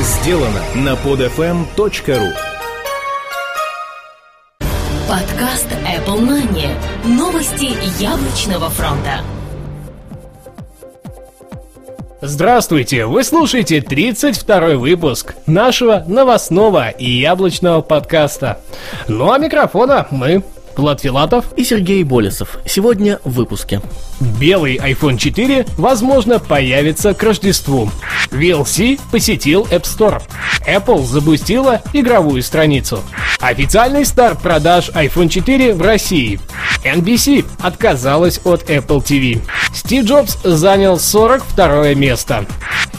сделано на podfm.ru Подкаст Apple Money. Новости яблочного фронта. Здравствуйте! Вы слушаете 32 выпуск нашего новостного и яблочного подкаста. Ну а микрофона мы, Влад Филатов и Сергей Болесов. Сегодня в выпуске. Белый iPhone 4, возможно, появится к Рождеству. VLC посетил App Store. Apple запустила игровую страницу. Официальный старт продаж iPhone 4 в России. NBC отказалась от Apple TV. Стив Джобс занял 42 место.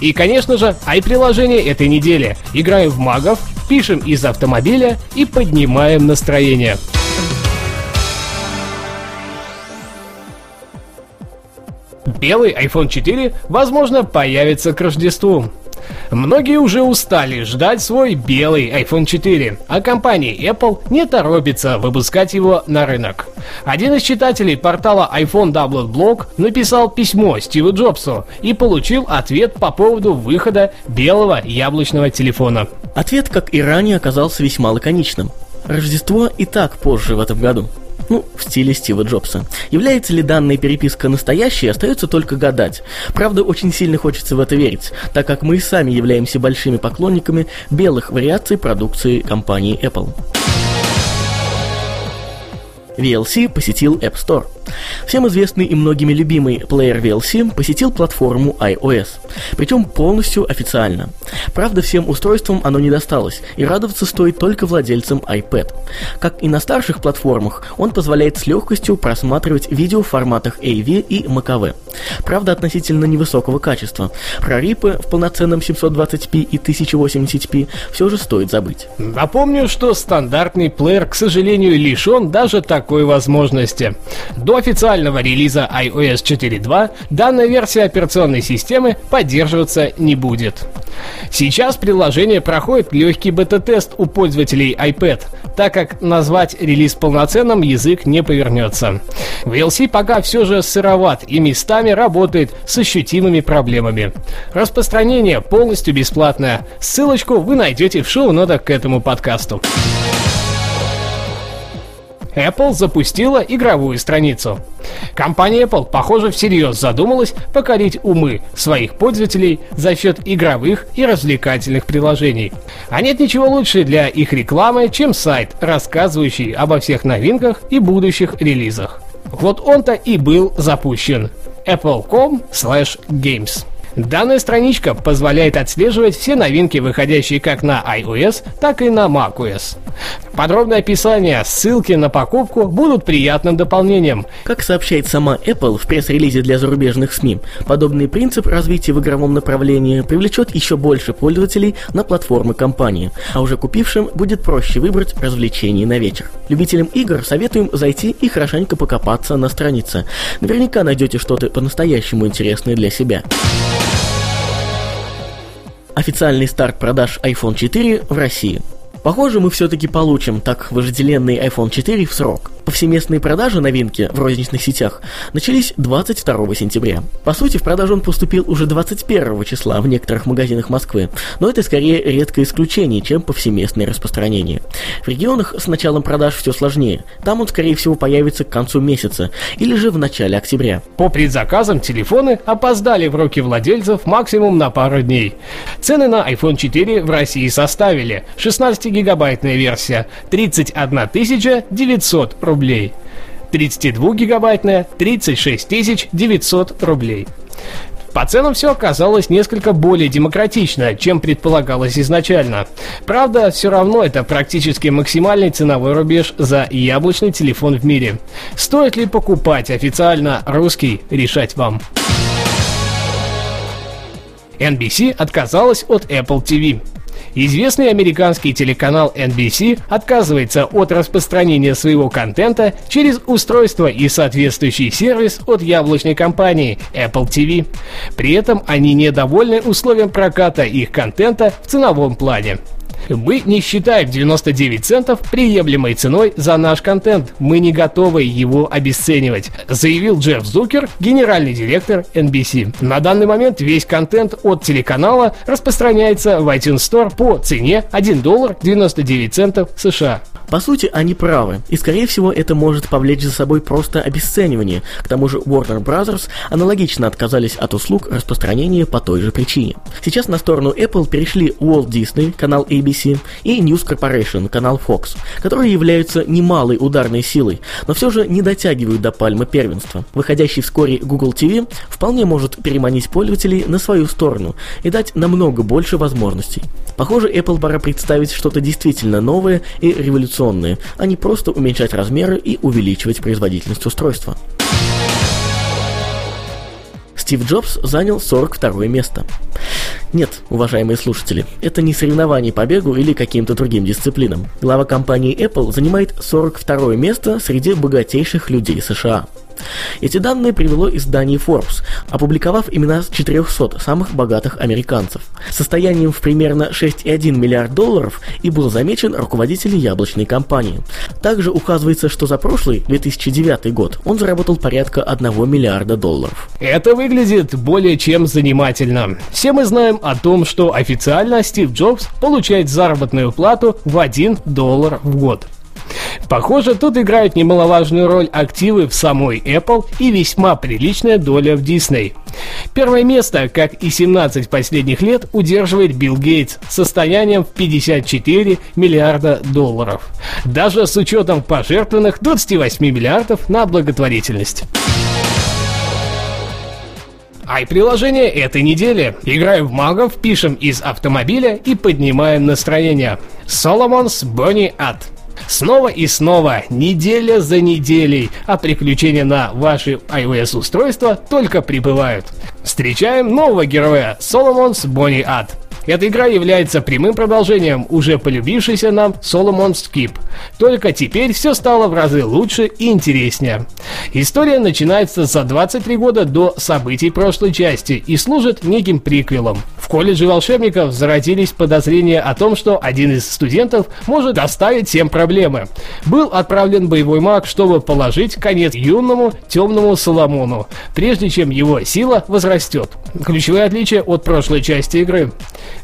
И, конечно же, i-приложение этой недели. Играем в магов, пишем из автомобиля и поднимаем настроение. Белый iPhone 4, возможно, появится к Рождеству. Многие уже устали ждать свой белый iPhone 4, а компания Apple не торопится выпускать его на рынок. Один из читателей портала iPhone Doublet Blog написал письмо Стиву Джобсу и получил ответ по поводу выхода белого яблочного телефона. Ответ, как и ранее, оказался весьма лаконичным. Рождество и так позже в этом году. Ну, в стиле Стива Джобса. Является ли данная переписка настоящей, остается только гадать. Правда, очень сильно хочется в это верить, так как мы и сами являемся большими поклонниками белых вариаций продукции компании Apple. VLC посетил App Store. Всем известный и многими любимый плеер VLC посетил платформу iOS, причем полностью официально. Правда, всем устройствам оно не досталось, и радоваться стоит только владельцам iPad. Как и на старших платформах, он позволяет с легкостью просматривать видео в форматах AV и MKV. Правда, относительно невысокого качества. Про рипы в полноценном 720p и 1080p все же стоит забыть. Напомню, что стандартный плеер, к сожалению, лишен даже такой возможности. До официального релиза iOS 4.2 данная версия операционной системы поддерживаться не будет. Сейчас приложение проходит легкий бета-тест у пользователей iPad, так как назвать релиз полноценным язык не повернется. VLC пока все же сыроват и местами работает с ощутимыми проблемами. Распространение полностью бесплатное. Ссылочку вы найдете в шоу-нотах к этому подкасту. Apple запустила игровую страницу. Компания Apple, похоже, всерьез задумалась покорить умы своих пользователей за счет игровых и развлекательных приложений. А нет ничего лучше для их рекламы, чем сайт, рассказывающий обо всех новинках и будущих релизах. Вот он-то и был запущен. apple.com/games. Данная страничка позволяет отслеживать все новинки, выходящие как на iOS, так и на macOS. Подробное описание, ссылки на покупку будут приятным дополнением. Как сообщает сама Apple в пресс-релизе для зарубежных СМИ, подобный принцип развития в игровом направлении привлечет еще больше пользователей на платформы компании, а уже купившим будет проще выбрать развлечения на вечер. Любителям игр советуем зайти и хорошенько покопаться на странице. Наверняка найдете что-то по-настоящему интересное для себя. Официальный старт продаж iPhone 4 в России. Похоже, мы все-таки получим так вожделенный iPhone 4 в срок. Повсеместные продажи новинки в розничных сетях начались 22 сентября. По сути, в продажу он поступил уже 21 числа в некоторых магазинах Москвы, но это скорее редкое исключение, чем повсеместное распространение. В регионах с началом продаж все сложнее. Там он, скорее всего, появится к концу месяца или же в начале октября. По предзаказам телефоны опоздали в руки владельцев максимум на пару дней. Цены на iPhone 4 в России составили 16-гигабайтная версия 31 900 рублей рублей. 32-гигабайтная 36 900 рублей. По ценам все оказалось несколько более демократично, чем предполагалось изначально. Правда, все равно это практически максимальный ценовой рубеж за яблочный телефон в мире. Стоит ли покупать официально русский, решать вам. NBC отказалась от Apple TV. Известный американский телеканал NBC отказывается от распространения своего контента через устройство и соответствующий сервис от яблочной компании Apple TV. При этом они недовольны условием проката их контента в ценовом плане. Мы не считаем 99 центов приемлемой ценой за наш контент. Мы не готовы его обесценивать, заявил Джефф Зукер, генеральный директор NBC. На данный момент весь контент от телеканала распространяется в iTunes Store по цене 1 доллар 99 центов США. По сути, они правы, и скорее всего это может повлечь за собой просто обесценивание. К тому же Warner Bros. аналогично отказались от услуг распространения по той же причине. Сейчас на сторону Apple перешли Walt Disney, канал ABC, и News Corporation, канал Fox, которые являются немалой ударной силой, но все же не дотягивают до пальмы первенства. Выходящий вскоре Google TV вполне может переманить пользователей на свою сторону и дать намного больше возможностей. Похоже, Apple пора представить что-то действительно новое и революционное, а не просто уменьшать размеры и увеличивать производительность устройства. Стив Джобс занял 42 место. Нет, уважаемые слушатели, это не соревнование по бегу или каким-то другим дисциплинам. Глава компании Apple занимает 42 место среди богатейших людей США. Эти данные привело издание Forbes, опубликовав имена 400 самых богатых американцев. Состоянием в примерно 6,1 миллиард долларов и был замечен руководитель яблочной компании. Также указывается, что за прошлый 2009 год он заработал порядка 1 миллиарда долларов. Это выглядит более чем занимательно. Все мы знаем о том, что официально Стив Джобс получает заработную плату в 1 доллар в год. Похоже, тут играют немаловажную роль активы в самой Apple и весьма приличная доля в Disney. Первое место, как и 17 последних лет, удерживает Билл Гейтс с состоянием в 54 миллиарда долларов. Даже с учетом пожертвованных 28 миллиардов на благотворительность. Ай-приложение этой недели. Играем в магов, пишем из автомобиля и поднимаем настроение. Solomon's Bonnie Ad. Снова и снова, неделя за неделей, а приключения на ваши iOS-устройства только прибывают. Встречаем нового героя, Solomon's Bonnie Ad. Эта игра является прямым продолжением уже полюбившейся нам Solomon Skip. Только теперь все стало в разы лучше и интереснее. История начинается за 23 года до событий прошлой части и служит неким приквелом. В колледже волшебников зародились подозрения о том, что один из студентов может доставить всем проблемы. Был отправлен боевой маг, чтобы положить конец юному темному Соломону, прежде чем его сила возрастет. Ключевое отличие от прошлой части игры.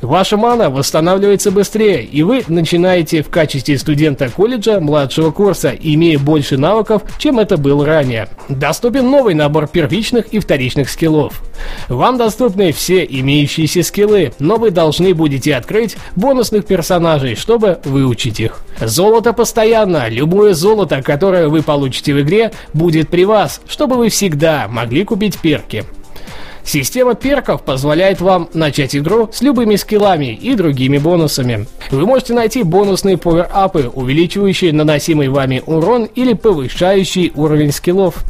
Ваша мана восстанавливается быстрее, и вы начинаете в качестве студента колледжа младшего курса, имея больше навыков, чем это было ранее. Доступен новый набор первичных и вторичных скиллов. Вам доступны все имеющиеся скиллы, но вы должны будете открыть бонусных персонажей, чтобы выучить их. Золото постоянно, любое золото, которое вы получите в игре, будет при вас, чтобы вы всегда могли купить перки. Система перков позволяет вам начать игру с любыми скиллами и другими бонусами. Вы можете найти бонусные повер-апы, увеличивающие наносимый вами урон или повышающий уровень скиллов.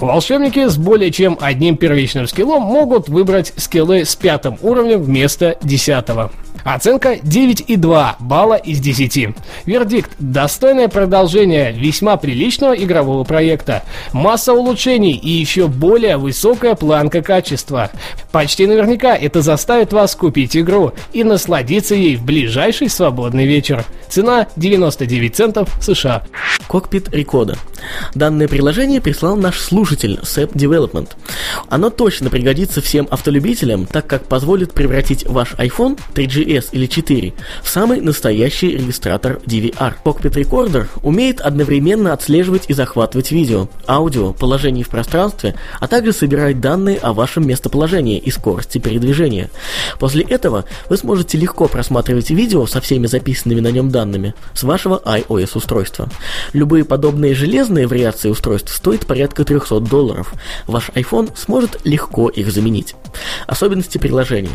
Волшебники с более чем одним первичным скиллом могут выбрать скиллы с пятым уровнем вместо десятого. Оценка 9,2 балла из 10. Вердикт – достойное продолжение весьма приличного игрового проекта. Масса улучшений и еще более высокая планка качества. Почти наверняка это заставит вас купить игру и насладиться ей в ближайший свободный вечер. Цена 99 центов США. Кокпит Рекода. Данное приложение прислал наш слушатель SAP Development. Оно точно пригодится всем автолюбителям, так как позволит превратить ваш iPhone 3GS или 4 в самый настоящий регистратор DVR. Cockpit Recorder умеет одновременно отслеживать и захватывать видео, аудио, положение в пространстве, а также собирать данные о вашем местоположении и скорости передвижения. После этого вы сможете легко просматривать видео со всеми записанными на нем данными с вашего iOS устройства. Любые подобные железные вариации устройств стоят порядка 300 долларов. Ваш iPhone сможет легко их заменить. Особенности приложения.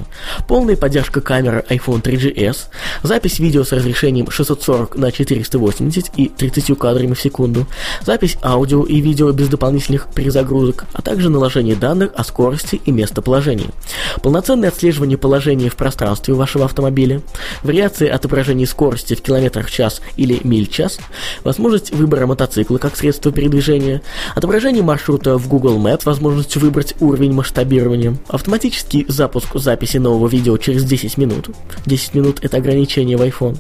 Полная поддержка камеры iPhone 3GS, запись видео с разрешением 640 на 480 и 30 кадрами в секунду, запись аудио и видео без дополнительных перезагрузок, а также наложение данных о скорости и местоположении. Полноценное отслеживание положения в пространстве вашего автомобиля, вариации отображения скорости в километрах в час или миль в час, возможность выбора мотоцикла как средства передвижения, отображение маршрута в Google Maps, возможность выбрать уровень масштабирования, автоматический запуск записи нового видео через 10 минут, 10 минут это ограничение в iPhone,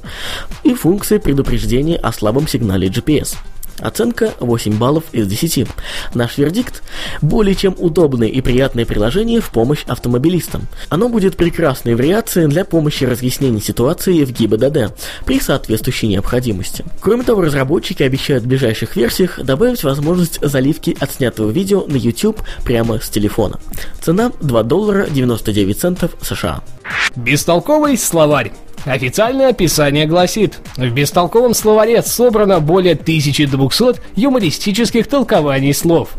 и функции предупреждения о слабом сигнале GPS. Оценка 8 баллов из 10. Наш вердикт – более чем удобное и приятное приложение в помощь автомобилистам. Оно будет прекрасной вариацией для помощи разъяснения ситуации в ГИБДД при соответствующей необходимости. Кроме того, разработчики обещают в ближайших версиях добавить возможность заливки отснятого видео на YouTube прямо с телефона. Цена 2 доллара 99 центов США. Бестолковый словарь. Официальное описание гласит, в бестолковом словаре собрано более 1200 юмористических толкований слов.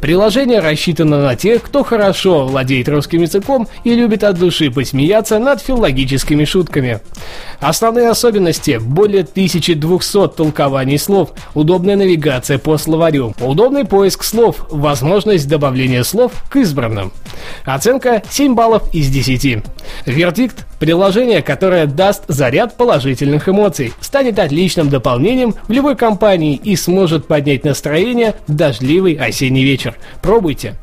Приложение рассчитано на тех, кто хорошо владеет русским языком и любит от души посмеяться над филологическими шутками. Основные особенности – более 1200 толкований слов, удобная навигация по словарю, удобный поиск слов, возможность добавления слов к избранным. Оценка 7 баллов из 10. Вердикт – приложение, которое даст заряд положительных эмоций, станет отличным дополнением в любой компании и сможет поднять настроение в дождливый осенний вечер. Пробуйте.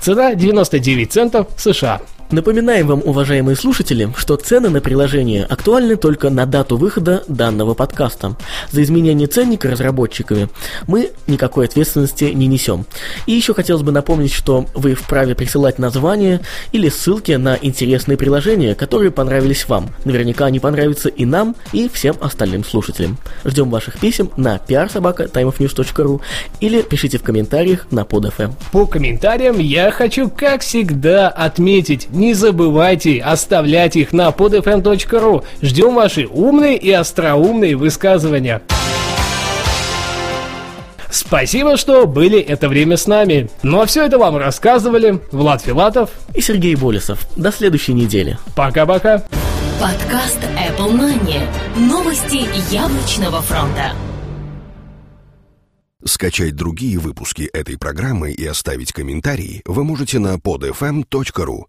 Цена 99 центов США. Напоминаем вам, уважаемые слушатели, что цены на приложение актуальны только на дату выхода данного подкаста. За изменение ценника разработчиками мы никакой ответственности не несем. И еще хотелось бы напомнить, что вы вправе присылать названия или ссылки на интересные приложения, которые понравились вам. Наверняка они понравятся и нам, и всем остальным слушателям. Ждем ваших писем на prsobaka.timeofnews.ru или пишите в комментариях на PodFM. По комментариям я хочу, как всегда, отметить, не забывайте оставлять их на podfm.ru. Ждем ваши умные и остроумные высказывания. Спасибо, что были это время с нами. Ну а все это вам рассказывали Влад Филатов и Сергей Болесов. До следующей недели. Пока-пока. Подкаст Apple Money. Новости яблочного фронта. Скачать другие выпуски этой программы и оставить комментарии вы можете на podfm.ru.